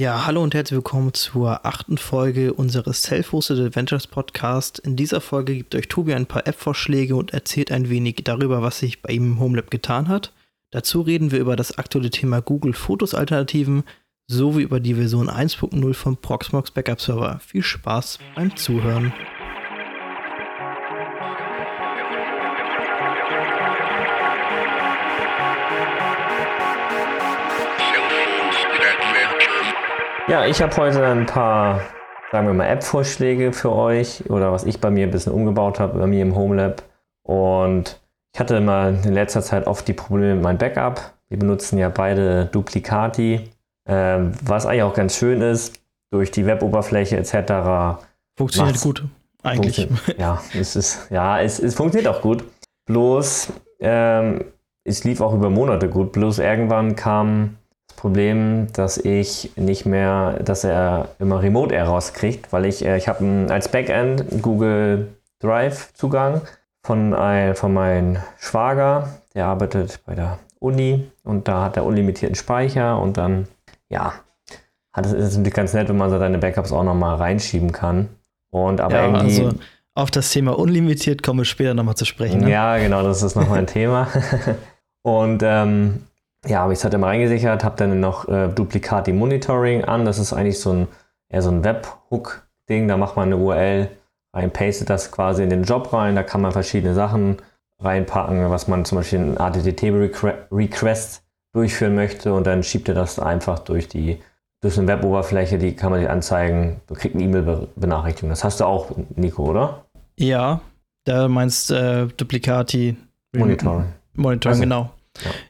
Ja, hallo und herzlich willkommen zur achten Folge unseres Self-Hosted Adventures Podcast. In dieser Folge gibt euch Tobi ein paar App-Vorschläge und erzählt ein wenig darüber, was sich bei ihm im Homelab getan hat. Dazu reden wir über das aktuelle Thema Google Fotos Alternativen sowie über die Version 1.0 vom Proxmox Backup Server. Viel Spaß beim Zuhören. Ja, ich habe heute ein paar, sagen wir mal, App-Vorschläge für euch oder was ich bei mir ein bisschen umgebaut habe, bei mir im Homelab. Und ich hatte mal in letzter Zeit oft die Probleme mit meinem Backup. Wir benutzen ja beide Duplicati, ähm, was eigentlich auch ganz schön ist, durch die Weboberfläche etc. Funktioniert gut, eigentlich. Funktioniert, ja, es ist, ja, es, es funktioniert auch gut. Bloß, ähm, es lief auch über Monate gut. Bloß irgendwann kam Problem, dass ich nicht mehr, dass er immer Remote Air rauskriegt, weil ich, äh, ich habe als Backend Google Drive Zugang von, ein, von meinem Schwager, der arbeitet bei der Uni und da hat er unlimitierten Speicher und dann, ja, hat es ist natürlich ganz nett, wenn man so deine Backups auch nochmal reinschieben kann. Und aber ja, irgendwie. Also auf das Thema unlimitiert kommen wir später nochmal zu sprechen. Ne? Ja, genau, das ist nochmal ein Thema. und ähm, ja, habe ich es halt immer reingesichert, habe dann noch äh, Duplicati Monitoring an. Das ist eigentlich so ein, eher so ein Webhook-Ding. Da macht man eine URL rein, pastet das quasi in den Job rein. Da kann man verschiedene Sachen reinpacken, was man zum Beispiel einen HTTP-Request durchführen möchte und dann schiebt er das einfach durch die durch eine Web-Oberfläche, die kann man dir anzeigen, du kriegst eine E-Mail-Benachrichtigung. Das hast du auch, Nico, oder? Ja, da meinst äh, Duplicati Monitoring. Monitoring, also, genau.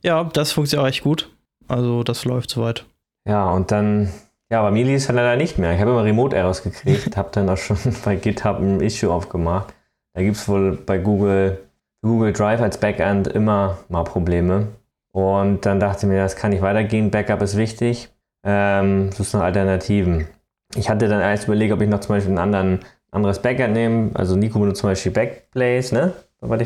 Ja. das funktioniert auch echt gut. Also das läuft soweit. Ja, und dann, ja, bei mir lief es dann leider nicht mehr. Ich habe immer Remote-Errors gekriegt, habe dann auch schon bei GitHub ein Issue aufgemacht. Da gibt es wohl bei Google, Google Drive als Backend immer mal Probleme. Und dann dachte ich mir, das kann nicht weitergehen, Backup ist wichtig. Ähm, suchst nach Alternativen. Ich hatte dann erst überlegt, ob ich noch zum Beispiel ein anderen, anderes Backend nehme. Also Nico benutzt zum Beispiel Backblaze, ne?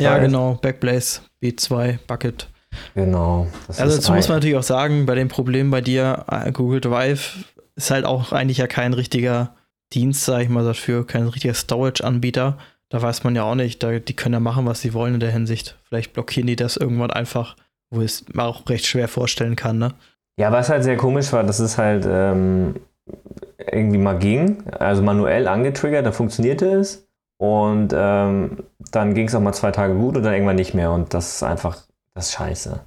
Ja, genau, Backblaze, B2, Bucket. Genau. also dazu muss man natürlich auch sagen, bei dem Problem bei dir, äh, Google Drive ist halt auch eigentlich ja kein richtiger Dienst, sag ich mal, dafür, kein richtiger Storage-Anbieter. Da weiß man ja auch nicht, da, die können ja machen, was sie wollen in der Hinsicht. Vielleicht blockieren die das irgendwann einfach, wo es man auch recht schwer vorstellen kann, ne? Ja, was halt sehr komisch war, dass es halt ähm, irgendwie mal ging, also manuell angetriggert, da funktionierte es. Und ähm, dann ging es auch mal zwei Tage gut und dann irgendwann nicht mehr. Und das ist einfach das ist scheiße.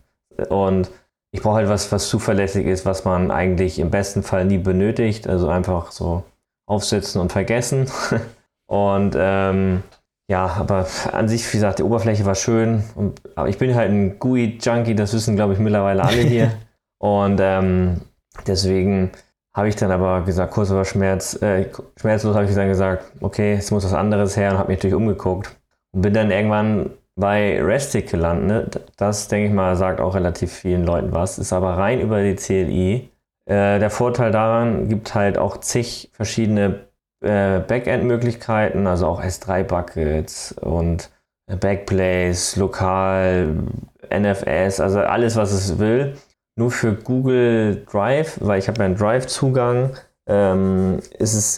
Und ich brauche halt was, was zuverlässig ist, was man eigentlich im besten Fall nie benötigt. Also einfach so aufsetzen und vergessen. und ähm, ja, aber an sich, wie gesagt, die Oberfläche war schön. Und, aber ich bin halt ein GUI-Junkie, das wissen, glaube ich, mittlerweile alle hier. und ähm, deswegen habe ich dann aber gesagt, kurz über Schmerz, äh, schmerzlos habe ich dann gesagt, okay, es muss was anderes her und habe mich natürlich umgeguckt. Und bin dann irgendwann bei Restic gelandet. Das, denke ich mal, sagt auch relativ vielen Leuten was, ist aber rein über die CLI. Äh, der Vorteil daran gibt halt auch zig verschiedene äh, Backend-Möglichkeiten, also auch S3-Buckets und Backblaze, lokal, NFS, also alles, was es will. Nur für Google Drive, weil ich habe ja einen Drive-Zugang, ähm,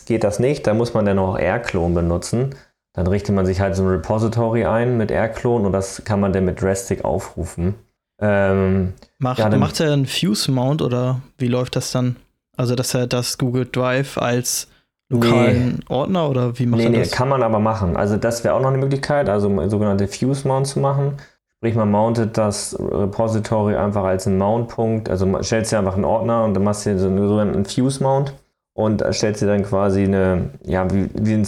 geht das nicht. Da muss man dann auch Airclone benutzen. Dann richtet man sich halt so ein Repository ein mit Airclone und das kann man dann mit Drastic aufrufen. Ähm, macht, ja, macht er einen Fuse-Mount oder wie läuft das dann? Also, dass er das Google Drive als lokalen nee. Ordner oder wie macht nee, er das? Nee, kann man aber machen. Also, das wäre auch noch eine Möglichkeit, also sogenannte Fuse-Mount zu machen. Sprich, man mountet das Repository einfach als einen Mount-Punkt. Also, man stellt dir einfach einen Ordner und dann machst du so einen sogenannten Fuse-Mount und stellst dir dann quasi eine, ja, wie, wie ein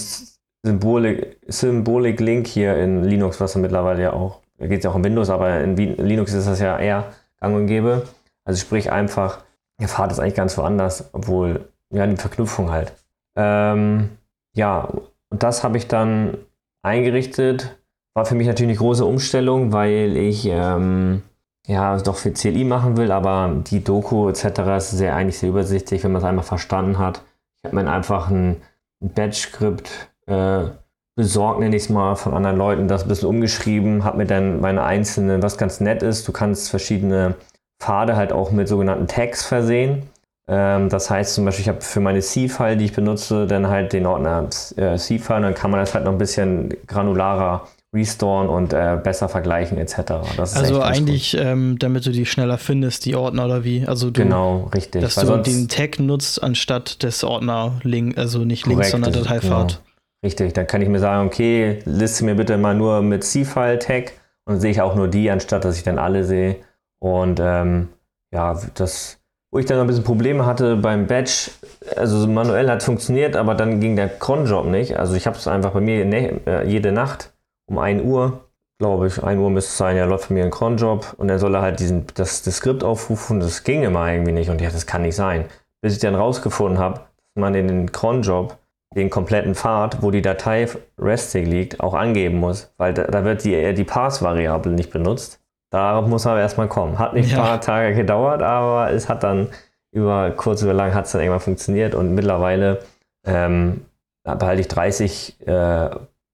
Symbolik, Symbolik Link hier in Linux, was mittlerweile ja auch, da geht es ja auch in Windows, aber in Linux ist das ja eher gang und gäbe. Also sprich einfach, der Pfad ist eigentlich ganz woanders, obwohl, ja, die Verknüpfung halt. Ähm, ja, und das habe ich dann eingerichtet. War für mich natürlich eine große Umstellung, weil ich ähm, ja doch für CLI machen will, aber die Doku etc. ist sehr eigentlich sehr übersichtlich, wenn man es einmal verstanden hat. Ich habe mir einfach ein, ein Batch-Skript äh, besorgt, nenne ich es mal, von anderen Leuten, das ein bisschen umgeschrieben, habe mir dann meine einzelnen, was ganz nett ist, du kannst verschiedene Pfade halt auch mit sogenannten Tags versehen. Ähm, das heißt zum Beispiel, ich habe für meine C-File, die ich benutze, dann halt den Ordner äh, C-File und dann kann man das halt noch ein bisschen granularer restoren und äh, besser vergleichen etc. also eigentlich, ähm, damit du die schneller findest, die Ordner oder wie? Also du, genau, richtig. Dass du den Tag nutzt anstatt des Ordner Link, also nicht Links, sondern Dateifahrt. Genau. Richtig, dann kann ich mir sagen, okay, liste mir bitte mal nur mit C-File-Tag und sehe ich auch nur die, anstatt dass ich dann alle sehe. Und ähm, ja, das, wo ich dann ein bisschen Probleme hatte beim Batch, also manuell hat funktioniert, aber dann ging der Cronjob nicht. Also ich habe es einfach bei mir ne, äh, jede Nacht um 1 Uhr, glaube ich, 1 Uhr müsste es sein, ja, läuft bei mir ein Cronjob und dann soll er halt diesen, das, das Skript aufrufen. Das ging immer irgendwie nicht und ja, das kann nicht sein. Bis ich dann rausgefunden habe, dass man in den Cronjob den kompletten Pfad, wo die Datei restig liegt, auch angeben muss, weil da, da wird die, die Pass-Variable nicht benutzt. Darauf muss man erstmal kommen. Hat nicht ein ja. paar Tage gedauert, aber es hat dann über kurz oder lang hat es dann irgendwann funktioniert und mittlerweile ähm, behalte ich 30, äh,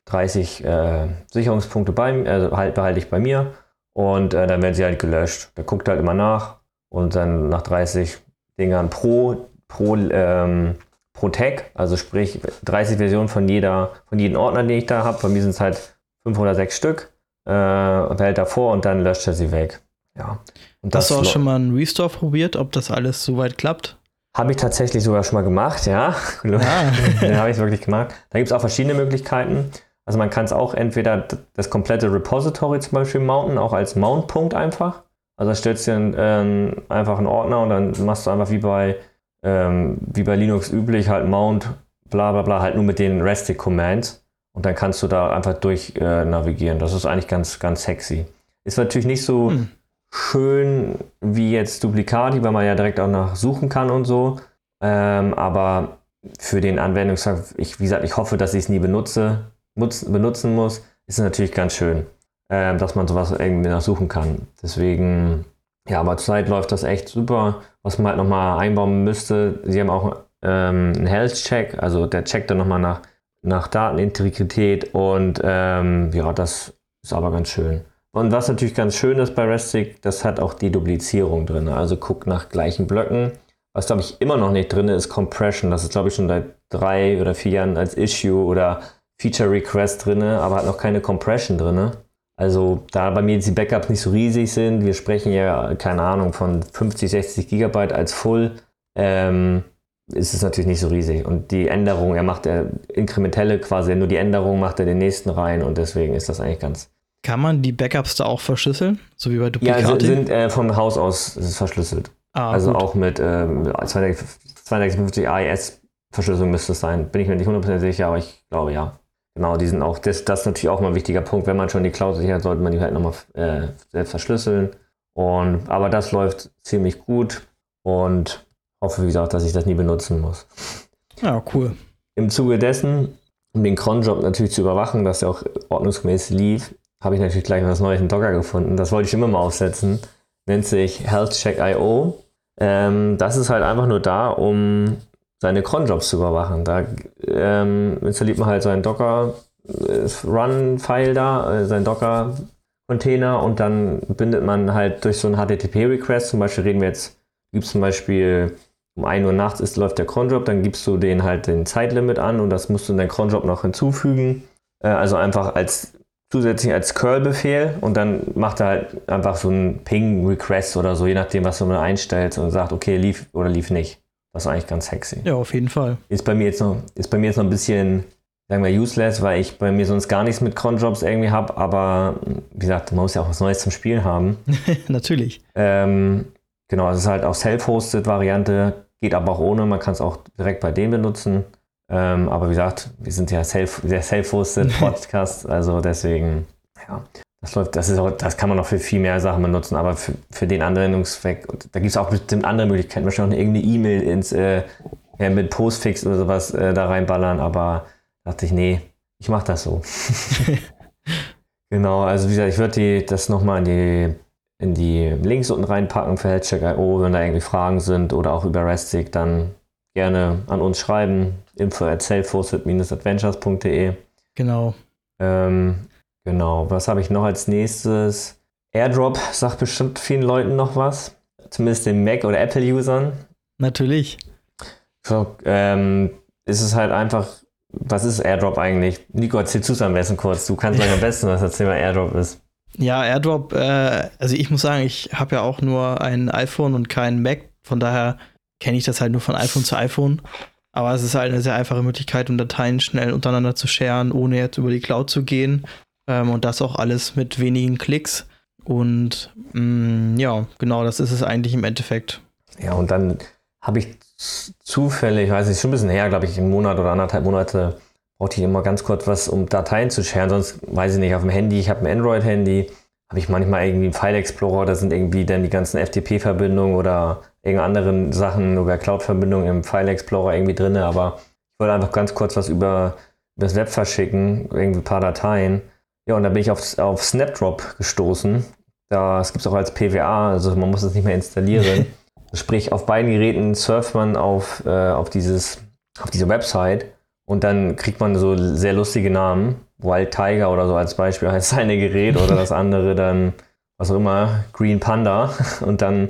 30 äh, Sicherungspunkte bei, also halt, behalte ich bei mir und äh, dann werden sie halt gelöscht. Der guckt halt immer nach und dann nach 30 Dingern pro, pro ähm, pro Tag, also sprich 30 Versionen von jeder, von jedem Ordner, den ich da habe. Bei mir sind es halt 5 oder 6 Stück. Äh, behält davor und dann löscht er sie weg. Ja. Und Hast du auch schon mal einen Restore probiert, ob das alles soweit klappt? Habe ich tatsächlich sogar schon mal gemacht, ja. Ah. Den habe ich wirklich gemacht. Da gibt es auch verschiedene Möglichkeiten. Also man kann es auch entweder das komplette Repository zum Beispiel mounten, auch als Mount-Punkt einfach. Also stellst du dir ähm, einfach einen Ordner und dann machst du einfach wie bei ähm, wie bei Linux üblich, halt Mount, bla bla bla, halt nur mit den Restic Commands. Und dann kannst du da einfach durch äh, navigieren. Das ist eigentlich ganz, ganz sexy. Ist natürlich nicht so hm. schön wie jetzt Duplicati, weil man ja direkt auch nach suchen kann und so. Ähm, aber für den Anwendungstag, ich, wie gesagt, ich hoffe, dass ich es nie benutze, nutzen, benutzen muss, ist es natürlich ganz schön, ähm, dass man sowas irgendwie nachsuchen kann. Deswegen ja, aber zurzeit läuft das echt super. Was man halt nochmal einbauen müsste, sie haben auch ähm, einen Health-Check, also der checkt dann nochmal nach, nach Datenintegrität und ähm, ja, das ist aber ganz schön. Und was natürlich ganz schön ist bei Restic, das hat auch die Duplizierung drin. Also guckt nach gleichen Blöcken. Was glaube ich immer noch nicht drin ist, Compression. Das ist glaube ich schon seit drei oder vier Jahren als Issue oder Feature Request drin, aber hat noch keine Compression drin. Also da bei mir jetzt die Backups nicht so riesig sind, wir sprechen ja, keine Ahnung, von 50, 60 Gigabyte als Full, ähm, ist es natürlich nicht so riesig. Und die Änderung, er macht er inkrementelle quasi, nur die Änderung macht er den nächsten rein und deswegen ist das eigentlich ganz. Kann man die Backups da auch verschlüsseln? So wie bei Duplicati? Ja, sind äh, vom Haus aus ist verschlüsselt. Ah, also gut. auch mit äh, 256 AES Verschlüsselung müsste es sein. Bin ich mir nicht 100% sicher, aber ich glaube ja. Genau, die sind auch, das, das ist natürlich auch mal ein wichtiger Punkt. Wenn man schon die Cloud sichert, sollte man die halt nochmal äh, selbst verschlüsseln. Und, aber das läuft ziemlich gut und hoffe, wie gesagt, dass ich das nie benutzen muss. Ja, cool. Im Zuge dessen, um den Cronjob natürlich zu überwachen, dass er auch ordnungsgemäß lief, habe ich natürlich gleich was Neues in Docker gefunden. Das wollte ich immer mal aufsetzen. Nennt sich Healthcheck.io. Ähm, das ist halt einfach nur da, um seine Cronjobs zu überwachen. Da ähm, installiert man halt seinen Docker äh, da, äh, seinen Docker-Container und dann bindet man halt durch so einen HTTP-Request, zum Beispiel reden wir jetzt, gibt es zum Beispiel um 1 Uhr nachts ist, läuft der Cronjob, dann gibst du den halt den Zeitlimit an und das musst du in deinen Cronjob noch hinzufügen. Äh, also einfach als zusätzlich als Curl-Befehl und dann macht er halt einfach so einen Ping-Request oder so, je nachdem, was du mal einstellst und sagt, okay, lief oder lief nicht. Das ist eigentlich ganz sexy. Ja, auf jeden Fall. Ist bei mir jetzt noch, ist bei mir jetzt noch ein bisschen, sagen wir, useless, weil ich bei mir sonst gar nichts mit Cronjobs irgendwie habe, aber wie gesagt, man muss ja auch was Neues zum Spielen haben. Natürlich. Ähm, genau, es ist halt auch self-hosted Variante, geht aber auch ohne, man kann es auch direkt bei denen benutzen. Ähm, aber wie gesagt, wir sind ja self, der self-hosted Podcast, also deswegen, ja. Das läuft, das ist auch, das kann man auch für viel mehr Sachen benutzen, aber für, für den Anwendungszweck, da gibt es auch bestimmt andere Möglichkeiten, wahrscheinlich auch irgendeine E-Mail ins äh, ja, mit Postfix oder sowas äh, da reinballern, aber dachte ich, nee, ich mache das so. genau, also wie gesagt, ich würde das nochmal in die, in die Links unten reinpacken für Headcheck.io, wenn da irgendwie Fragen sind oder auch über Restic, dann gerne an uns schreiben. info at self-adventures.de Genau. Ähm, Genau, was habe ich noch als nächstes? AirDrop sagt bestimmt vielen Leuten noch was. Zumindest den Mac- oder Apple-Usern. Natürlich. So, ähm, ist es halt einfach, was ist AirDrop eigentlich? Nico, erzähl es am besten kurz. Du kannst gleich am besten was erzählen, was AirDrop ist. Ja, AirDrop, äh, also ich muss sagen, ich habe ja auch nur ein iPhone und kein Mac, von daher kenne ich das halt nur von iPhone zu iPhone. Aber es ist halt eine sehr einfache Möglichkeit, um Dateien schnell untereinander zu scheren, ohne jetzt über die Cloud zu gehen. Ähm, und das auch alles mit wenigen Klicks. Und mh, mm, ja, genau, das ist es eigentlich im Endeffekt. Ja, und dann habe ich zufällig, weiß nicht, schon ein bisschen her, glaube ich, einen Monat oder anderthalb Monate, brauchte ich immer ganz kurz was, um Dateien zu scheren. Sonst weiß ich nicht, auf dem Handy, ich habe ein Android-Handy, habe ich manchmal irgendwie einen File Explorer, da sind irgendwie dann die ganzen FTP-Verbindungen oder irgendeine anderen Sachen über Cloud-Verbindungen im File Explorer irgendwie drin, aber ich wollte einfach ganz kurz was über das Web verschicken, irgendwie ein paar Dateien. Ja, und da bin ich auf, auf Snapdrop gestoßen. Das gibt es auch als PWA, also man muss es nicht mehr installieren. Sprich, auf beiden Geräten surft man auf, äh, auf, dieses, auf diese Website und dann kriegt man so sehr lustige Namen. Wild Tiger oder so als Beispiel heißt seine Gerät oder das andere dann, was auch immer, Green Panda. Und dann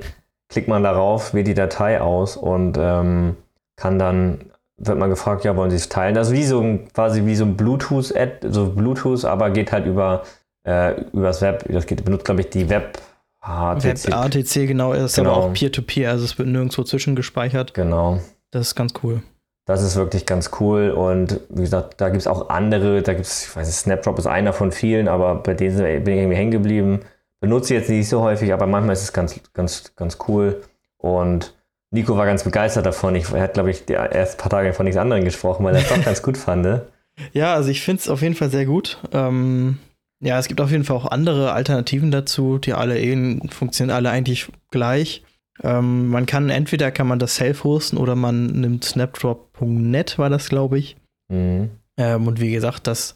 klickt man darauf, wählt die Datei aus und ähm, kann dann, wird man gefragt, ja, wollen Sie es teilen? Das ist wie so ein, quasi wie so ein Bluetooth-Ad, so Bluetooth, aber geht halt über, äh, übers Web. Das geht, benutzt, glaube ich, die Web HTC. Web ATC, genau, ist genau. aber auch Peer-to-Peer, -Peer, also es wird nirgendwo zwischengespeichert. Genau. Das ist ganz cool. Das ist wirklich ganz cool und wie gesagt, da gibt es auch andere, da gibt es, ich weiß nicht, Snapdrop ist einer von vielen, aber bei denen bin ich irgendwie hängen geblieben. Benutze ich jetzt nicht so häufig, aber manchmal ist es ganz, ganz, ganz cool. Und Nico war ganz begeistert davon. Ich, er hat, glaube ich, die ersten paar Tage von nichts anderem gesprochen, weil er es doch ganz gut fand. Ja, also ich finde es auf jeden Fall sehr gut. Ähm, ja, es gibt auf jeden Fall auch andere Alternativen dazu, die alle eh funktionieren alle eigentlich gleich. Ähm, man kann entweder kann man das self hosten oder man nimmt snapdrop.net, war das, glaube ich. Mhm. Ähm, und wie gesagt, das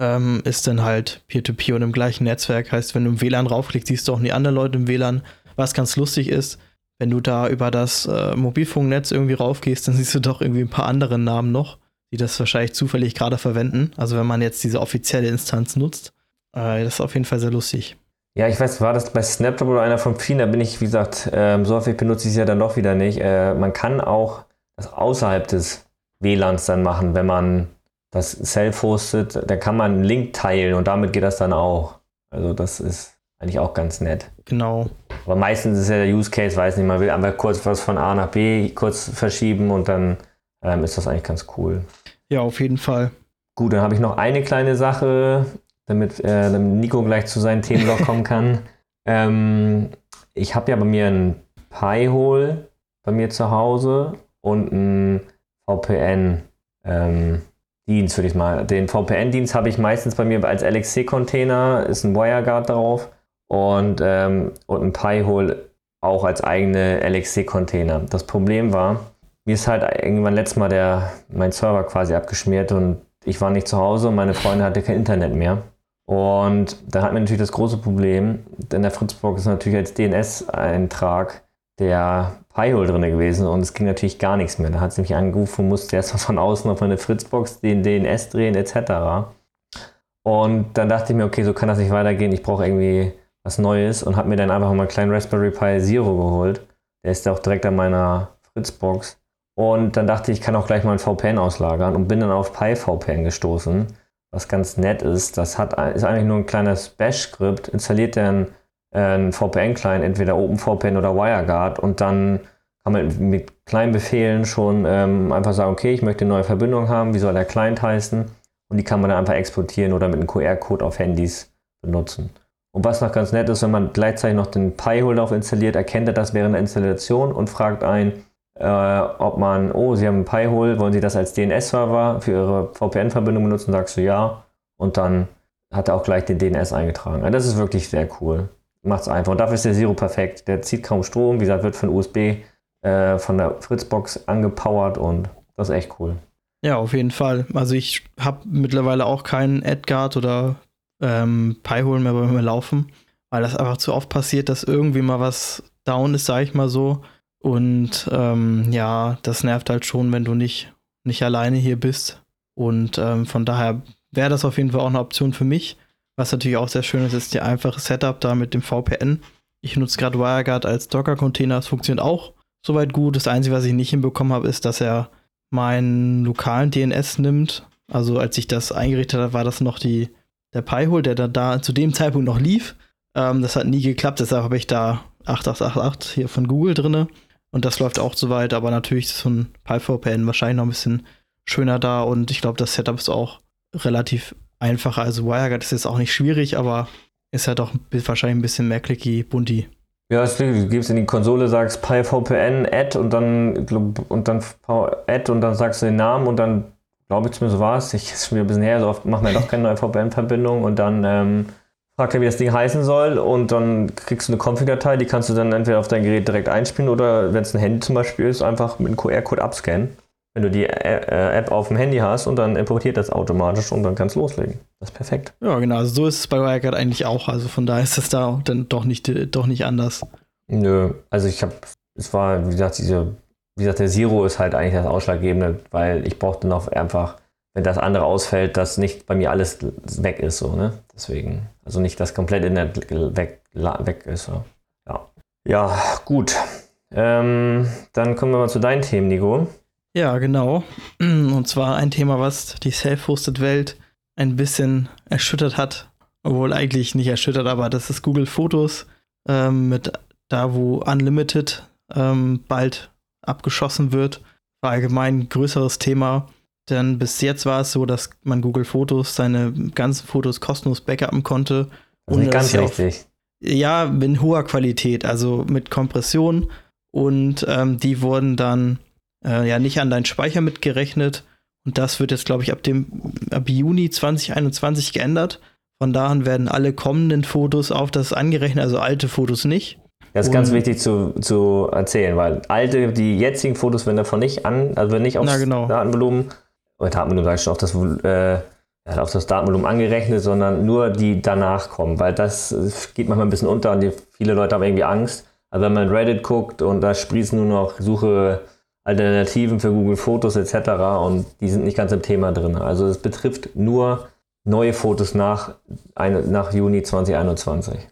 ähm, ist dann halt Peer-to-Peer -Peer und im gleichen Netzwerk. Heißt, wenn du im WLAN raufklickst, siehst du auch die anderen Leute im WLAN. Was ganz lustig ist, wenn du da über das äh, Mobilfunknetz irgendwie raufgehst, dann siehst du doch irgendwie ein paar andere Namen noch, die das wahrscheinlich zufällig gerade verwenden. Also wenn man jetzt diese offizielle Instanz nutzt. Äh, das ist auf jeden Fall sehr lustig. Ja, ich weiß, war das bei Snapchat oder einer von vielen, da bin ich, wie gesagt, ähm, so häufig benutze ich es ja dann doch wieder nicht. Äh, man kann auch das außerhalb des WLANs dann machen, wenn man das self hostet, da kann man einen Link teilen und damit geht das dann auch. Also das ist eigentlich auch ganz nett. Genau. Aber meistens ist ja der Use Case, weiß nicht, man will einfach kurz was von A nach B kurz verschieben und dann ähm, ist das eigentlich ganz cool. Ja, auf jeden Fall. Gut, dann habe ich noch eine kleine Sache, damit, äh, damit Nico gleich zu seinen Themenblock kommen kann. Ähm, ich habe ja bei mir ein Pi-Hole bei mir zu Hause und ein VPN. Ähm, Dienst, würde ich mal. Den VPN-Dienst habe ich meistens bei mir als LXC-Container, ist ein WireGuard drauf und, ähm, und ein Pi-Hole auch als eigene LXC-Container. Das Problem war, mir ist halt irgendwann letztes Mal der, mein Server quasi abgeschmiert und ich war nicht zu Hause und meine Freundin hatte kein Internet mehr. Und da hat man natürlich das große Problem, denn der Fritzbox ist natürlich als DNS-Eintrag der Pi-Hole drin gewesen und es ging natürlich gar nichts mehr. Da hat sie mich angerufen und musste erst mal von außen auf meine Fritzbox den DNS drehen etc. Und dann dachte ich mir, okay, so kann das nicht weitergehen. Ich brauche irgendwie was Neues und habe mir dann einfach mal einen kleinen Raspberry Pi Zero geholt. Der ist ja auch direkt an meiner Fritzbox. Und dann dachte ich, ich kann auch gleich mal ein VPN auslagern und bin dann auf PyVPN gestoßen was ganz nett ist. Das hat, ist eigentlich nur ein kleines Bash-Skript, installiert dann äh, einen VPN-Client, entweder OpenVPN oder WireGuard und dann kann man mit kleinen Befehlen schon ähm, einfach sagen, okay, ich möchte eine neue Verbindung haben, wie soll der Client heißen? Und die kann man dann einfach exportieren oder mit einem QR-Code auf Handys benutzen. Und was noch ganz nett ist, wenn man gleichzeitig noch den Pi-Holder auf installiert, erkennt er das während der Installation und fragt ein, äh, ob man, oh, Sie haben ein Pi-Hole, wollen Sie das als DNS-Server für Ihre VPN-Verbindung benutzen? Sagst du ja. Und dann hat er auch gleich den DNS eingetragen. Also das ist wirklich sehr cool. Macht es einfach. Und dafür ist der Zero perfekt. Der zieht kaum Strom. Wie gesagt, wird von USB äh, von der Fritzbox angepowert und das ist echt cool. Ja, auf jeden Fall. Also ich habe mittlerweile auch keinen Edgard oder ähm, mehr bei mir laufen, weil das einfach zu oft passiert, dass irgendwie mal was down ist, sage ich mal so. Und ähm, ja, das nervt halt schon, wenn du nicht, nicht alleine hier bist. Und ähm, von daher wäre das auf jeden Fall auch eine Option für mich. Was natürlich auch sehr schön ist, ist die einfache Setup da mit dem VPN. Ich nutze gerade WireGuard als Docker-Container. Es funktioniert auch soweit gut. Das Einzige, was ich nicht hinbekommen habe, ist, dass er meinen lokalen DNS nimmt. Also als ich das eingerichtet habe, war das noch die, der Pi-Hole, der da, da zu dem Zeitpunkt noch lief. Ähm, das hat nie geklappt, deshalb habe ich da 8888 hier von Google drinne. Und das läuft auch soweit, aber natürlich ist so ein PyVPN wahrscheinlich noch ein bisschen schöner da und ich glaube, das Setup ist auch relativ einfacher. Also WireGuard ist jetzt auch nicht schwierig, aber ist halt auch wahrscheinlich ein bisschen mehr clicky, bunti. Ja, du gibst in die Konsole, sagst PyVPN, add und dann und dann add und dann sagst du den Namen und dann glaube ich zumindest war es, ich ist wieder ein bisschen her, so oft machen wir doch keine neue VPN-Verbindung und dann ähm, fragt er, wie das Ding heißen soll und dann kriegst du eine Config-Datei, die kannst du dann entweder auf dein Gerät direkt einspielen oder wenn es ein Handy zum Beispiel ist, einfach mit einem QR-Code abscannen. Wenn du die äh, App auf dem Handy hast und dann importiert das automatisch und dann kannst du loslegen. Das ist perfekt. Ja, genau. Also so ist es bei Wirecard eigentlich auch. Also von daher ist es da dann doch nicht, doch nicht anders. Nö, also ich habe, es war, wie gesagt, diese, wie gesagt, der Zero ist halt eigentlich das Ausschlaggebende, weil ich brauchte noch einfach wenn das andere ausfällt, dass nicht bei mir alles weg ist, so, ne? Deswegen, also nicht das komplette Internet weg, weg ist. So. Ja. ja, gut. Ähm, dann kommen wir mal zu deinen Themen, Nico. Ja, genau. Und zwar ein Thema, was die Self-Hosted-Welt ein bisschen erschüttert hat. Obwohl eigentlich nicht erschüttert, aber das ist Google Fotos ähm, mit da, wo Unlimited ähm, bald abgeschossen wird. War allgemein ein größeres Thema. Denn bis jetzt war es so, dass man Google Fotos seine ganzen Fotos kostenlos backuppen konnte. Das ist ganz richtig. ja, in hoher Qualität, also mit Kompression. Und ähm, die wurden dann äh, ja nicht an deinen Speicher mitgerechnet. Und das wird jetzt, glaube ich, ab dem ab Juni 2021 geändert. Von da an werden alle kommenden Fotos auf das angerechnet, also alte Fotos nicht. Das ist und ganz wichtig zu, zu erzählen, weil alte, die jetzigen Fotos werden davon nicht an, also werden nicht aufs genau. Datenvolumen oder Datenvolumen sage ich schon, auf das, äh, auf das Datenvolumen angerechnet, sondern nur die danach kommen, weil das geht manchmal ein bisschen unter und viele Leute haben irgendwie Angst. Also wenn man Reddit guckt und da sprießen nur noch Suche Alternativen für Google Fotos etc. und die sind nicht ganz im Thema drin. Also es betrifft nur neue Fotos nach, nach Juni 2021.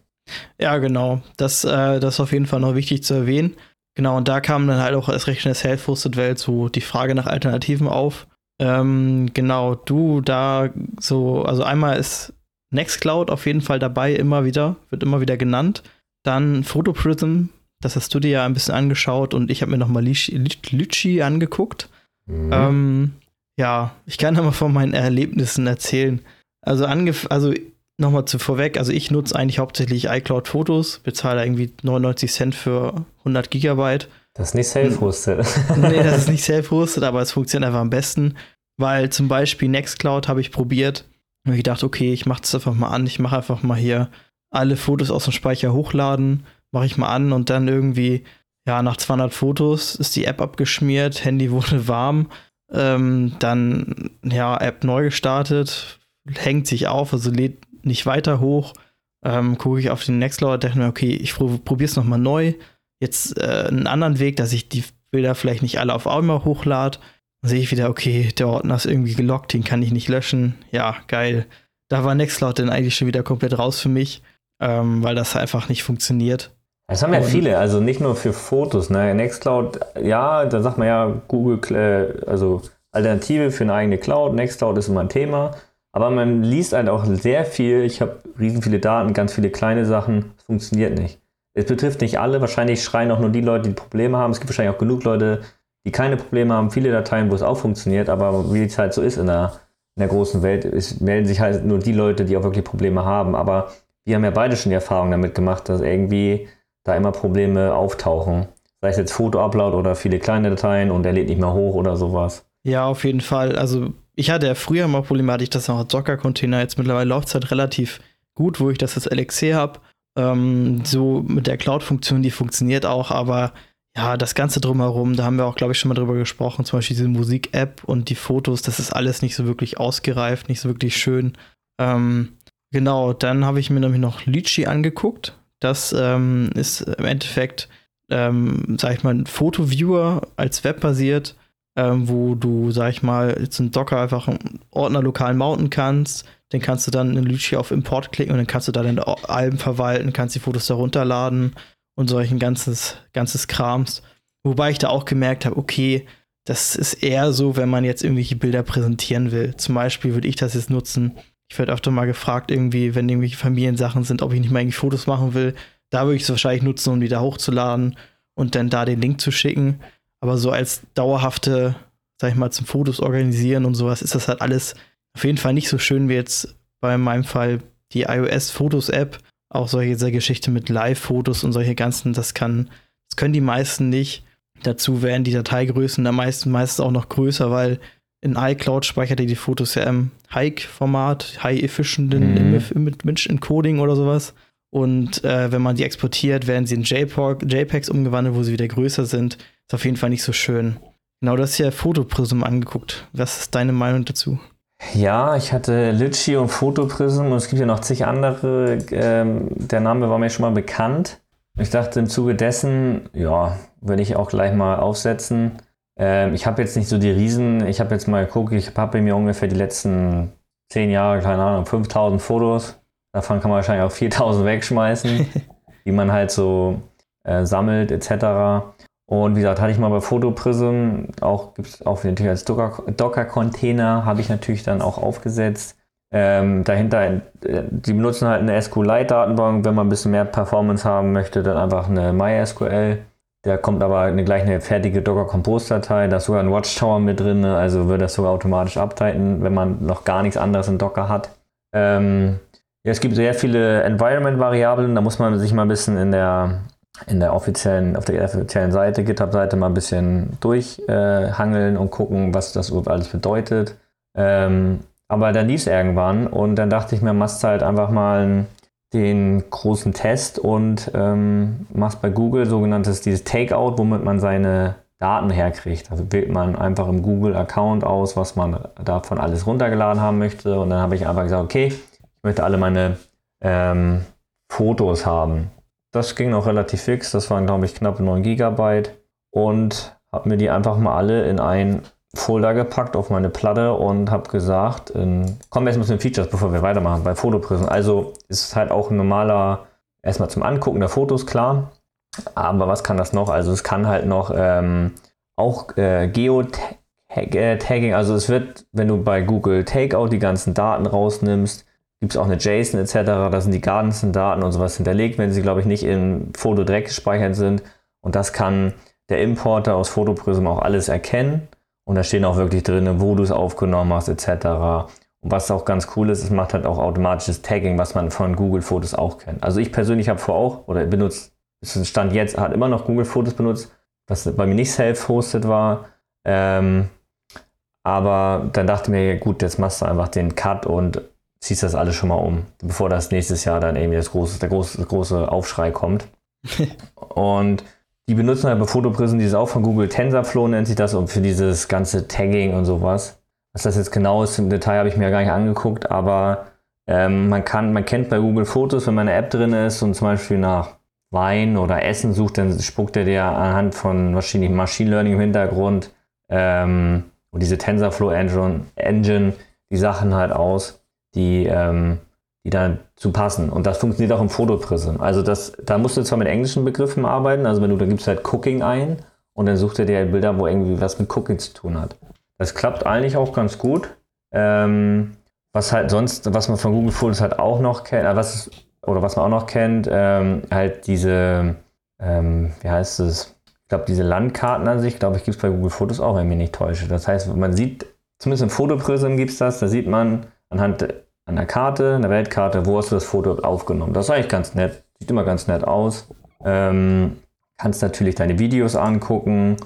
Ja, genau. Das, äh, das ist auf jeden Fall noch wichtig zu erwähnen. Genau, und da kam dann halt auch als recht in der Self-Hosted-Welt so die Frage nach Alternativen auf. Ähm, genau, du da so, also einmal ist Nextcloud auf jeden Fall dabei, immer wieder, wird immer wieder genannt. Dann Photoprism, das hast du dir ja ein bisschen angeschaut und ich habe mir nochmal Litchi angeguckt. Mhm. Ähm, ja, ich kann ja mal von meinen Erlebnissen erzählen. Also, also nochmal zu vorweg, also ich nutze eigentlich hauptsächlich iCloud Fotos, bezahle irgendwie 99 Cent für 100 Gigabyte das ist nicht self-hosted. nee, das ist nicht self-hosted, aber es funktioniert einfach am besten, weil zum Beispiel Nextcloud habe ich probiert. Und ich gedacht, okay, ich mache das einfach mal an. Ich mache einfach mal hier alle Fotos aus dem Speicher hochladen, mache ich mal an und dann irgendwie, ja, nach 200 Fotos ist die App abgeschmiert, Handy wurde warm, ähm, dann, ja, App neu gestartet, hängt sich auf, also lädt nicht weiter hoch. Ähm, gucke ich auf den Nextcloud, dachte mir, okay, ich probiere es nochmal neu, jetzt äh, einen anderen Weg, dass ich die Bilder vielleicht nicht alle auf einmal hochlade. Dann sehe ich wieder, okay, der Ordner ist irgendwie gelockt, den kann ich nicht löschen. Ja, geil. Da war Nextcloud dann eigentlich schon wieder komplett raus für mich, ähm, weil das einfach nicht funktioniert. Das haben ja viele, also nicht nur für Fotos. Ne? Nextcloud, ja, da sagt man ja, Google, äh, also Alternative für eine eigene Cloud. Nextcloud ist immer ein Thema. Aber man liest halt auch sehr viel. Ich habe riesen viele Daten, ganz viele kleine Sachen. Es funktioniert nicht. Es betrifft nicht alle. Wahrscheinlich schreien auch nur die Leute, die Probleme haben. Es gibt wahrscheinlich auch genug Leute, die keine Probleme haben. Viele Dateien, wo es auch funktioniert. Aber wie es halt so ist in der, in der großen Welt, ist, melden sich halt nur die Leute, die auch wirklich Probleme haben. Aber wir haben ja beide schon die Erfahrung damit gemacht, dass irgendwie da immer Probleme auftauchen. Sei es jetzt Foto-Upload oder viele kleine Dateien und der lädt nicht mehr hoch oder sowas. Ja, auf jeden Fall. Also ich hatte ja früher mal Probleme, hatte ich das noch als Docker-Container. Jetzt mittlerweile läuft es halt relativ gut, wo ich das als LXC habe. Ähm, so mit der Cloud-Funktion, die funktioniert auch, aber ja, das Ganze drumherum, da haben wir auch, glaube ich, schon mal drüber gesprochen, zum Beispiel diese Musik-App und die Fotos, das ist alles nicht so wirklich ausgereift, nicht so wirklich schön. Ähm, genau, dann habe ich mir nämlich noch Litchi angeguckt. Das ähm, ist im Endeffekt, ähm, sag ich mal, ein Fotoviewer als webbasiert, ähm, wo du, sag ich mal, jetzt einen Docker einfach einen Ordner lokal mounten kannst den kannst du dann in Lychee auf Import klicken und dann kannst du da deine Alben verwalten, kannst die Fotos da runterladen und solchen ganzes, ganzes Krams. Wobei ich da auch gemerkt habe, okay, das ist eher so, wenn man jetzt irgendwelche Bilder präsentieren will. Zum Beispiel würde ich das jetzt nutzen. Ich werde öfter mal gefragt, irgendwie, wenn irgendwelche Familiensachen sind, ob ich nicht mal irgendwie Fotos machen will. Da würde ich es wahrscheinlich nutzen, um die da hochzuladen und dann da den Link zu schicken. Aber so als dauerhafte, sag ich mal, zum Fotos organisieren und sowas ist das halt alles auf jeden Fall nicht so schön wie jetzt bei meinem Fall die iOS-Fotos-App. Auch solche Geschichte mit Live-Fotos und solche ganzen, das kann, das können die meisten nicht. Dazu werden die Dateigrößen am meisten meistens auch noch größer, weil in iCloud speichert ihr die Fotos ja im High-Format, High-Efficient mhm. Image Encoding oder sowas. Und äh, wenn man die exportiert, werden sie in JPEG, JPEGs umgewandelt, wo sie wieder größer sind. Ist auf jeden Fall nicht so schön. Genau, das hier Fotoprism angeguckt. Was ist deine Meinung dazu? Ja, ich hatte Litchi und Fotoprism und es gibt ja noch zig andere. Ähm, der Name war mir schon mal bekannt. Ich dachte im Zuge dessen, ja, würde ich auch gleich mal aufsetzen. Ähm, ich habe jetzt nicht so die Riesen, ich habe jetzt mal geguckt, ich habe mir ungefähr die letzten zehn Jahre, keine Ahnung, 5000 Fotos. Davon kann man wahrscheinlich auch 4000 wegschmeißen, die man halt so äh, sammelt, etc. Und wie gesagt, hatte ich mal bei Photoprism, auch gibt es auch natürlich als Docker-Container, habe ich natürlich dann auch aufgesetzt. Ähm, dahinter, äh, die benutzen halt eine SQLite-Datenbank. Wenn man ein bisschen mehr Performance haben möchte, dann einfach eine MySQL. Da kommt aber eine, gleich eine fertige Docker-Compose-Datei. Da ist sogar ein Watchtower mit drin, also wird das sogar automatisch updaten, wenn man noch gar nichts anderes in Docker hat. Ähm, ja, es gibt sehr viele Environment-Variablen. Da muss man sich mal ein bisschen in der in der offiziellen, auf der offiziellen Seite, GitHub-Seite mal ein bisschen durchhangeln äh, und gucken, was das überhaupt alles bedeutet. Ähm, aber dann lief es irgendwann und dann dachte ich mir, machst halt einfach mal den großen Test und ähm, machst bei Google sogenanntes dieses Takeout, womit man seine Daten herkriegt. Also wählt man einfach im Google-Account aus, was man davon alles runtergeladen haben möchte. Und dann habe ich einfach gesagt, okay, ich möchte alle meine ähm, Fotos haben. Das ging auch relativ fix. Das waren, glaube ich, knapp 9 GB. Und habe mir die einfach mal alle in ein Folder gepackt auf meine Platte und habe gesagt, in, kommen wir erstmal zu den Features, bevor wir weitermachen bei Fotoprisen. Also ist halt auch ein normaler, erstmal zum Angucken der Fotos, klar. Aber was kann das noch? Also es kann halt noch ähm, auch äh, Geotagging, also es wird, wenn du bei Google Takeout die ganzen Daten rausnimmst, gibt es auch eine JSON etc. Da sind die ganzen Daten und sowas hinterlegt, wenn sie, glaube ich, nicht im Foto direkt gespeichert sind. Und das kann der Importer aus Fotoprism auch alles erkennen. Und da stehen auch wirklich drin, wo du es aufgenommen hast etc. Und was auch ganz cool ist, es macht halt auch automatisches Tagging, was man von Google Fotos auch kennt. Also ich persönlich habe vor auch oder benutzt, Stand jetzt, hat immer noch Google Fotos benutzt, was bei mir nicht self-hosted war. Ähm, aber dann dachte ich mir, gut, jetzt machst du einfach den Cut und ziehst das alles schon mal um, bevor das nächstes Jahr dann irgendwie das große, der große, große Aufschrei kommt. und die benutzen halt bei Fotoprisen dieses auch von Google TensorFlow nennt sich das und für dieses ganze Tagging und sowas. Was das jetzt genau ist im Detail habe ich mir ja gar nicht angeguckt, aber ähm, man kann, man kennt bei Google Fotos, wenn man eine App drin ist und zum Beispiel nach Wein oder Essen sucht, dann spuckt er dir anhand von wahrscheinlich Machine Learning im Hintergrund ähm, und diese TensorFlow Engine, Engine die Sachen halt aus die, ähm, die dazu passen. Und das funktioniert auch im Fotoprism. Also das, da musst du zwar mit englischen Begriffen arbeiten, also wenn du, da gibst halt Cooking ein und dann sucht er dir halt Bilder, wo irgendwie was mit Cooking zu tun hat. Das klappt eigentlich auch ganz gut. Ähm, was halt sonst, was man von Google Fotos halt auch noch kennt, äh, was oder was man auch noch kennt, ähm, halt diese, ähm, wie heißt es? Ich glaube, diese Landkarten an sich, glaube ich, gibt es bei Google Fotos auch, wenn ich mich nicht täusche. Das heißt, man sieht, zumindest im Fotoprism gibt es das, da sieht man, anhand einer Karte, einer Weltkarte, wo hast du das Foto aufgenommen. Das ist eigentlich ganz nett, sieht immer ganz nett aus. Ähm, kannst natürlich deine Videos angucken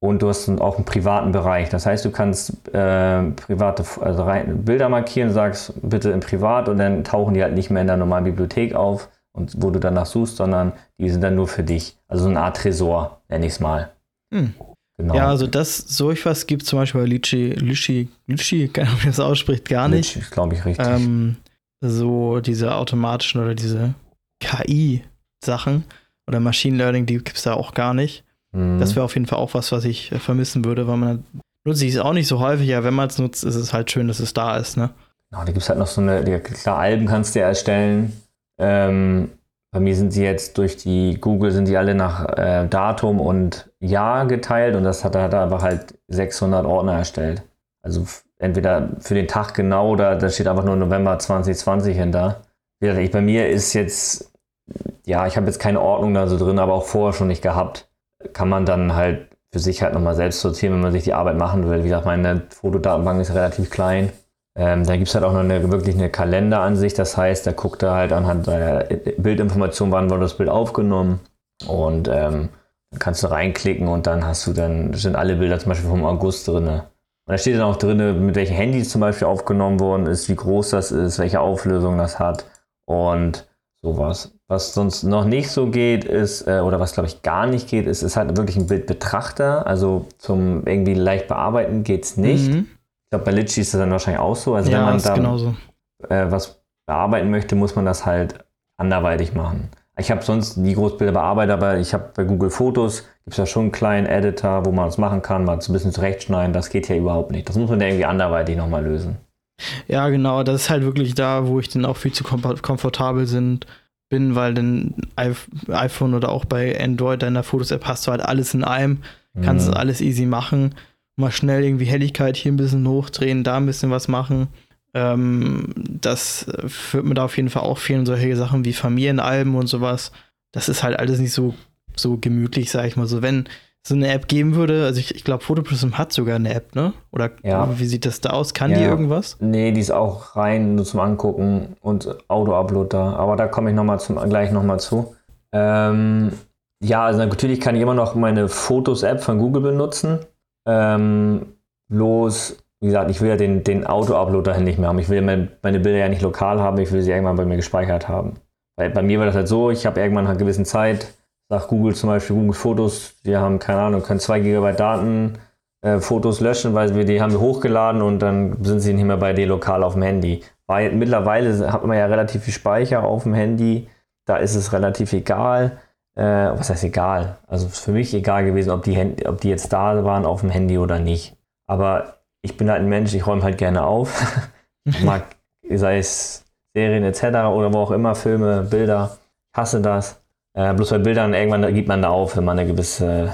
und du hast auch einen privaten Bereich. Das heißt, du kannst äh, private also rein, Bilder markieren, sagst bitte im Privat und dann tauchen die halt nicht mehr in der normalen Bibliothek auf und wo du danach suchst, sondern die sind dann nur für dich. Also so eine Art Tresor, nenne ich es mal. Hm. Genau. Ja, also das, so etwas gibt es zum Beispiel bei Litchi, Litchi, Litchi, keine Ahnung, wie das ausspricht, gar nicht. Litchi, glaube ich, richtig. Ähm, so diese automatischen oder diese KI-Sachen oder Machine Learning, die gibt es da auch gar nicht. Mhm. Das wäre auf jeden Fall auch was, was ich äh, vermissen würde, weil man nutzt es auch nicht so häufig, ja, wenn man es nutzt, ist es halt schön, dass es da ist, ne? Genau, da gibt es halt noch so eine, die, klar, Alben kannst du ja erstellen. Ähm, bei mir sind sie jetzt durch die Google sind die alle nach äh, Datum und Jahr geteilt und das hat, hat er aber halt 600 Ordner erstellt. Also entweder für den Tag genau oder da steht einfach nur November 2020 hinter. Wie gesagt, ich, bei mir ist jetzt, ja, ich habe jetzt keine Ordnung da so drin, aber auch vorher schon nicht gehabt. Kann man dann halt für sich halt nochmal selbst sortieren, wenn man sich die Arbeit machen will. Wie gesagt, meine Fotodatenbank ist relativ klein. Ähm, da gibt es halt auch noch eine, wirklich eine Kalenderansicht. Das heißt, da guckt er halt anhand der Bildinformation, wann wurde das Bild aufgenommen. Und ähm, dann kannst du reinklicken und dann hast du dann, sind alle Bilder zum Beispiel vom August drin. Und da steht dann auch drin, mit welchen Handys zum Beispiel aufgenommen worden ist, wie groß das ist, welche Auflösung das hat und sowas. Was sonst noch nicht so geht, ist, äh, oder was glaube ich gar nicht geht, ist, ist halt wirklich ein Bildbetrachter. Also zum irgendwie leicht bearbeiten geht es nicht. Mhm. Ich glaube, bei Litchi ist das dann wahrscheinlich auch so. Also ja, wenn man da äh, was bearbeiten möchte, muss man das halt anderweitig machen. Ich habe sonst nie Großbilder bearbeitet, aber ich habe bei Google Fotos, gibt es ja schon einen kleinen Editor, wo man das machen kann, mal so ein bisschen zurechtschneiden. Das geht ja überhaupt nicht. Das muss man ja irgendwie anderweitig nochmal lösen. Ja, genau. Das ist halt wirklich da, wo ich dann auch viel zu komfortabel sind, bin, weil dann iPhone oder auch bei Android deiner Fotos-App hast du halt alles in einem, kannst mhm. alles easy machen. Mal schnell irgendwie Helligkeit hier ein bisschen hochdrehen, da ein bisschen was machen. Ähm, das führt mir da auf jeden Fall auch fehlen, solche Sachen wie Familienalben und sowas. Das ist halt alles nicht so, so gemütlich, sag ich mal. So, wenn so eine App geben würde, also ich, ich glaube, Photoprism hat sogar eine App, ne? Oder ja. wie sieht das da aus? Kann ja. die irgendwas? Nee, die ist auch rein nur zum Angucken und Auto-Upload da. Aber da komme ich noch mal zum, gleich nochmal zu. Ähm, ja, also natürlich kann ich immer noch meine Fotos-App von Google benutzen. Ähm, bloß, wie gesagt, ich will ja den, den Auto-Upload dahin nicht mehr haben. Ich will meine, meine Bilder ja nicht lokal haben, ich will sie irgendwann bei mir gespeichert haben. Weil bei mir war das halt so, ich habe irgendwann eine gewisse Zeit, sagt Google zum Beispiel, Google Fotos, wir haben, keine Ahnung, können 2 GB Daten äh, Fotos löschen, weil wir die haben wir hochgeladen und dann sind sie nicht mehr bei dir lokal auf dem Handy. Weil mittlerweile hat man ja relativ viel Speicher auf dem Handy, da ist es relativ egal. Äh, was heißt egal? Also für mich egal gewesen, ob die, Handy, ob die jetzt da waren auf dem Handy oder nicht. Aber ich bin halt ein Mensch, ich räume halt gerne auf. mag, sei es Serien etc. oder wo auch immer, Filme, Bilder, hasse das. Äh, bloß bei Bildern irgendwann gibt man da auf, wenn man eine gewisse,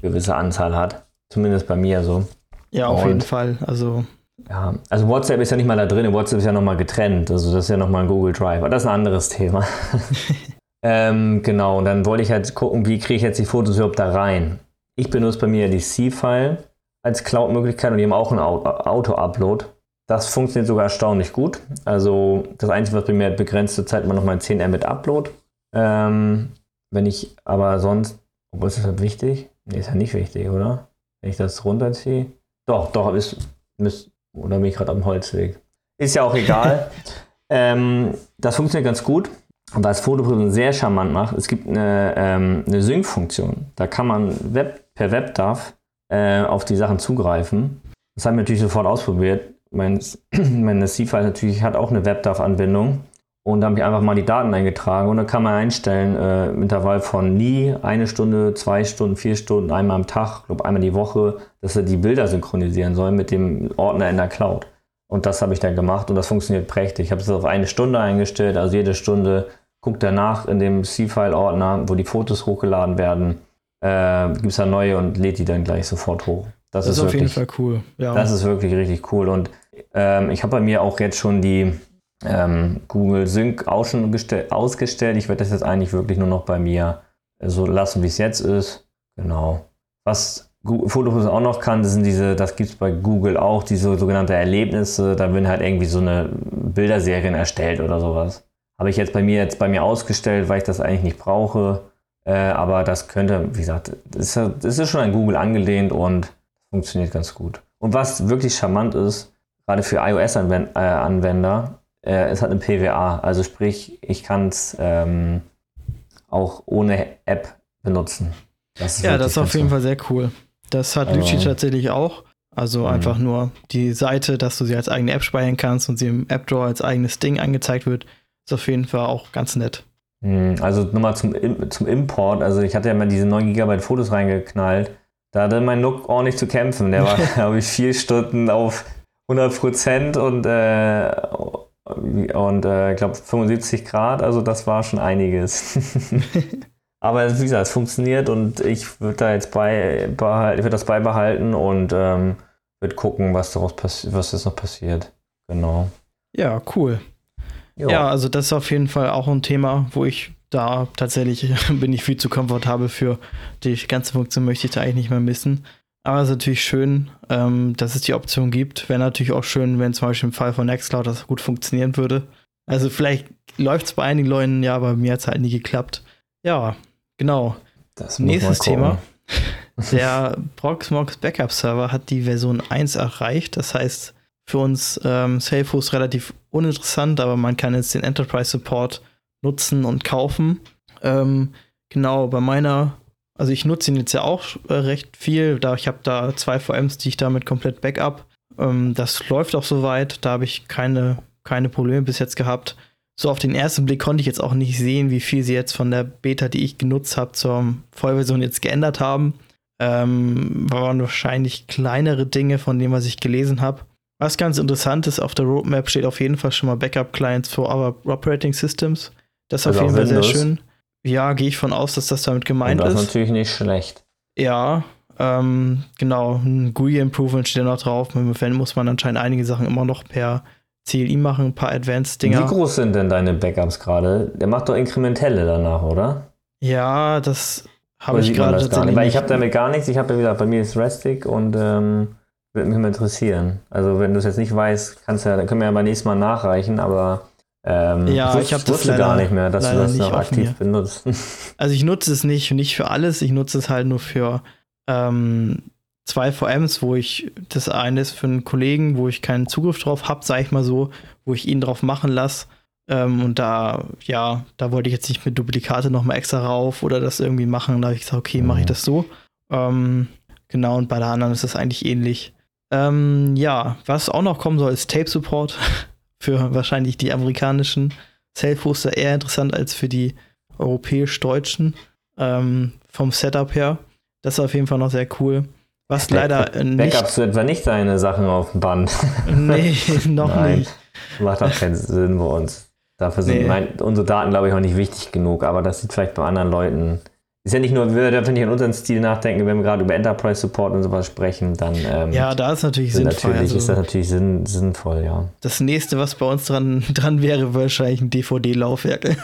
gewisse Anzahl hat. Zumindest bei mir so. Ja, auf Und, jeden Fall. Also. Ja, also WhatsApp ist ja nicht mal da drin, WhatsApp ist ja nochmal getrennt. Also das ist ja nochmal ein Google Drive. Aber das ist ein anderes Thema. ähm, genau, und dann wollte ich halt gucken, wie kriege ich jetzt die Fotos überhaupt da rein. Ich benutze bei mir die C-File als Cloud-Möglichkeit und die haben auch einen Auto-Upload. Das funktioniert sogar erstaunlich gut. Also das Einzige, was bei mir begrenzt zur Zeit immer noch mein 10 Mbit Upload. Ähm, wenn ich aber sonst, obwohl ist das halt wichtig? Nee, ist ja nicht wichtig, oder? Wenn ich das runterziehe. Doch, doch, ist, ist oder bin ich gerade am Holzweg? Ist ja auch egal. ähm, das funktioniert ganz gut. Was Fotoprüfung sehr charmant macht, es gibt eine, ähm, eine Sync-Funktion. Da kann man Web, per WebDAV äh, auf die Sachen zugreifen. Das haben wir natürlich sofort ausprobiert. Mein, meine C-File natürlich hat auch eine WebDAV-Anbindung. Und da habe ich einfach mal die Daten eingetragen und dann kann man einstellen, äh, im Intervall von nie, eine Stunde, zwei Stunden, vier Stunden, einmal am Tag, glaube einmal die Woche, dass er die Bilder synchronisieren soll mit dem Ordner in der Cloud. Und das habe ich dann gemacht und das funktioniert prächtig. Ich habe es auf eine Stunde eingestellt, also jede Stunde guckt er nach in dem C-File-Ordner, wo die Fotos hochgeladen werden, äh, gibt es da neue und lädt die dann gleich sofort hoch. Das, das ist, ist auf wirklich, jeden Fall cool. Ja. Das ist wirklich richtig cool. Und ähm, ich habe bei mir auch jetzt schon die ähm, Google Sync auch schon ausgestellt. Ich werde das jetzt eigentlich wirklich nur noch bei mir so lassen, wie es jetzt ist. Genau. Was Fotos auch noch kann, das sind diese, das gibt es bei Google auch, diese sogenannte Erlebnisse. Da werden halt irgendwie so eine Bilderserien erstellt oder sowas. Habe ich jetzt bei mir jetzt bei mir ausgestellt, weil ich das eigentlich nicht brauche. Äh, aber das könnte, wie gesagt, das ist, das ist schon an Google angelehnt und funktioniert ganz gut. Und was wirklich charmant ist, gerade für iOS-Anwender, äh, es hat eine PWA. Also sprich, ich kann es ähm, auch ohne App benutzen. Das ja, das ist auf jeden Fall sehr cool. Das hat Lucci tatsächlich auch. Also mhm. einfach nur die Seite, dass du sie als eigene App speichern kannst und sie im App Drawer als eigenes Ding angezeigt wird, ist auf jeden Fall auch ganz nett. Mhm. Also nochmal zum, zum Import. Also ich hatte ja mal diese 9 GB Fotos reingeknallt. Da hatte mein Nook ordentlich zu kämpfen. Der war, glaube ich, vier Stunden auf 100 Prozent und äh, Und äh, ich glaube 75 Grad, also das war schon einiges. Aber wie gesagt, es funktioniert und ich würde da jetzt bei, behalten, ich würde das beibehalten und ähm, würde gucken, was daraus passiert, was jetzt noch passiert. Genau. Ja, cool. Jo. Ja, also das ist auf jeden Fall auch ein Thema, wo ich da tatsächlich bin ich viel zu komfortabel für. Die ganze Funktion möchte ich da eigentlich nicht mehr missen. Aber es ist natürlich schön, ähm, dass es die Option gibt. Wäre natürlich auch schön, wenn zum Beispiel im Fall von Nextcloud das gut funktionieren würde. Also vielleicht läuft es bei einigen Leuten, ja, aber mir hat es halt nie geklappt. Ja, genau. Nächstes Thema. Der Proxmox Backup Server hat die Version 1 erreicht. Das heißt, für uns ähm, Salesforce relativ uninteressant, aber man kann jetzt den Enterprise Support nutzen und kaufen. Ähm, genau, bei meiner also ich nutze ihn jetzt ja auch äh, recht viel. Da ich habe da zwei VMs, die ich damit komplett backup. Ähm, das läuft auch soweit. Da habe ich keine, keine Probleme bis jetzt gehabt. So auf den ersten Blick konnte ich jetzt auch nicht sehen, wie viel sie jetzt von der Beta, die ich genutzt habe, zur Vollversion jetzt geändert haben. Ähm, waren wahrscheinlich kleinere Dinge von dem, was ich gelesen habe. Was ganz interessant ist, auf der Roadmap steht auf jeden Fall schon mal Backup-Clients für Other Operating Systems. Das ist also auf jeden Fall sehr schön. Ja, gehe ich von aus, dass das damit gemeint ist. das ist natürlich nicht schlecht. Ja, ähm, genau. Ein GUI-Improvement steht da noch drauf. Mit dem Fan muss man anscheinend einige Sachen immer noch per CLI machen, ein paar Advanced-Dinger. Wie groß sind denn deine Backups gerade? Der macht doch inkrementelle danach, oder? Ja, das habe ich gerade tatsächlich. Weil ich habe damit gar nichts. Ich habe ja wieder, bei mir ist Restic und ähm, würde mich mal interessieren. Also, wenn du es jetzt nicht weißt, kannst ja, dann können wir ja beim nächsten Mal nachreichen, aber ähm, ja, ich habe das leider, gar nicht mehr, dass du das noch aktiv benutzt. Also ich nutze es nicht, nicht für alles, ich nutze es halt nur für ähm, zwei VMs, wo ich, das eine ist für einen Kollegen, wo ich keinen Zugriff drauf habe, sag ich mal so, wo ich ihn drauf machen lasse. Ähm, und da, ja, da wollte ich jetzt nicht mit Duplikate nochmal extra rauf oder das irgendwie machen. Da habe ich gesagt, okay, mache ich mhm. das so. Ähm, genau, und bei der anderen ist das eigentlich ähnlich. Ähm, ja, was auch noch kommen soll, ist Tape Support. für wahrscheinlich die amerikanischen Self-Hoster eher interessant als für die europäisch-deutschen ähm, vom Setup her. Das ist auf jeden Fall noch sehr cool. Was leider äh, nicht. Backups etwa nicht deine Sachen auf dem Band. nee, noch Nein, nicht. Macht auch keinen Sinn bei uns. Dafür sind nee. mein, unsere Daten, glaube ich, auch nicht wichtig genug, aber das sieht vielleicht bei anderen Leuten ist ja nicht nur, wir dürfen nicht an unseren Stil nachdenken, wenn wir gerade über Enterprise Support und sowas sprechen, dann. Ähm, ja, da ist natürlich sinnvoll. Natürlich also, ist das natürlich sinn, sinnvoll, ja. Das nächste, was bei uns dran, dran wäre, wahrscheinlich ein DVD-Laufwerk,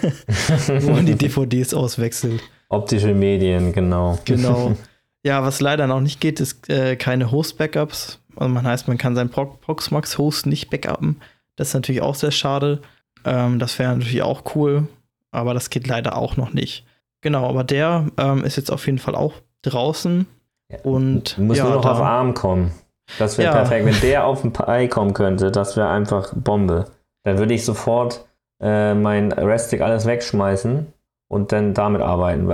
wo man die DVDs auswechselt. Optische Medien, genau. Genau. Ja, was leider noch nicht geht, ist äh, keine Host-Backups. Also man heißt, man kann seinen Proxmox-Host nicht backuppen. Das ist natürlich auch sehr schade. Ähm, das wäre natürlich auch cool, aber das geht leider auch noch nicht. Genau, aber der ähm, ist jetzt auf jeden Fall auch draußen. Ja. Und du musst ja, nur noch da, auf Arm kommen. Das wäre ja. perfekt. Wenn der auf den Pi kommen könnte, das wäre einfach Bombe. Dann würde ich sofort äh, mein Restic alles wegschmeißen und dann damit arbeiten.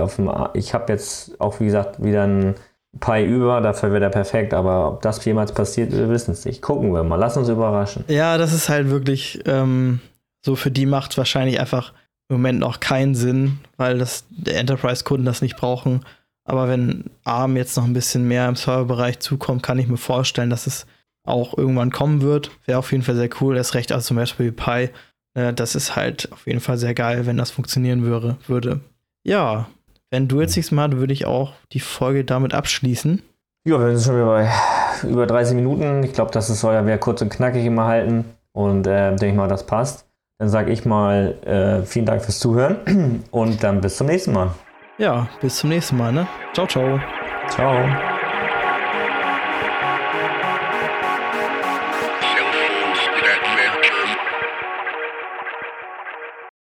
ich habe jetzt auch, wie gesagt, wieder ein Pi über, dafür wäre der perfekt, aber ob das jemals passiert, wir wissen es nicht. Gucken wir mal, lass uns überraschen. Ja, das ist halt wirklich ähm, so für die macht wahrscheinlich einfach im Moment noch keinen Sinn, weil das, Enterprise-Kunden das nicht brauchen. Aber wenn ARM jetzt noch ein bisschen mehr im Serverbereich zukommt, kann ich mir vorstellen, dass es auch irgendwann kommen wird. Wäre auf jeden Fall sehr cool. Das recht also zum Beispiel Pi. Äh, das ist halt auf jeden Fall sehr geil, wenn das funktionieren würde. würde. Ja, wenn du jetzt nichts mehr hast, würde ich auch die Folge damit abschließen. Ja, wir sind schon wieder bei über 30 Minuten. Ich glaube, das soll ja wieder kurz und knackig immer halten. Und äh, denke mal, das passt. Dann sage ich mal äh, vielen Dank fürs Zuhören und dann bis zum nächsten Mal. Ja, bis zum nächsten Mal. Ne? Ciao, ciao. Ciao.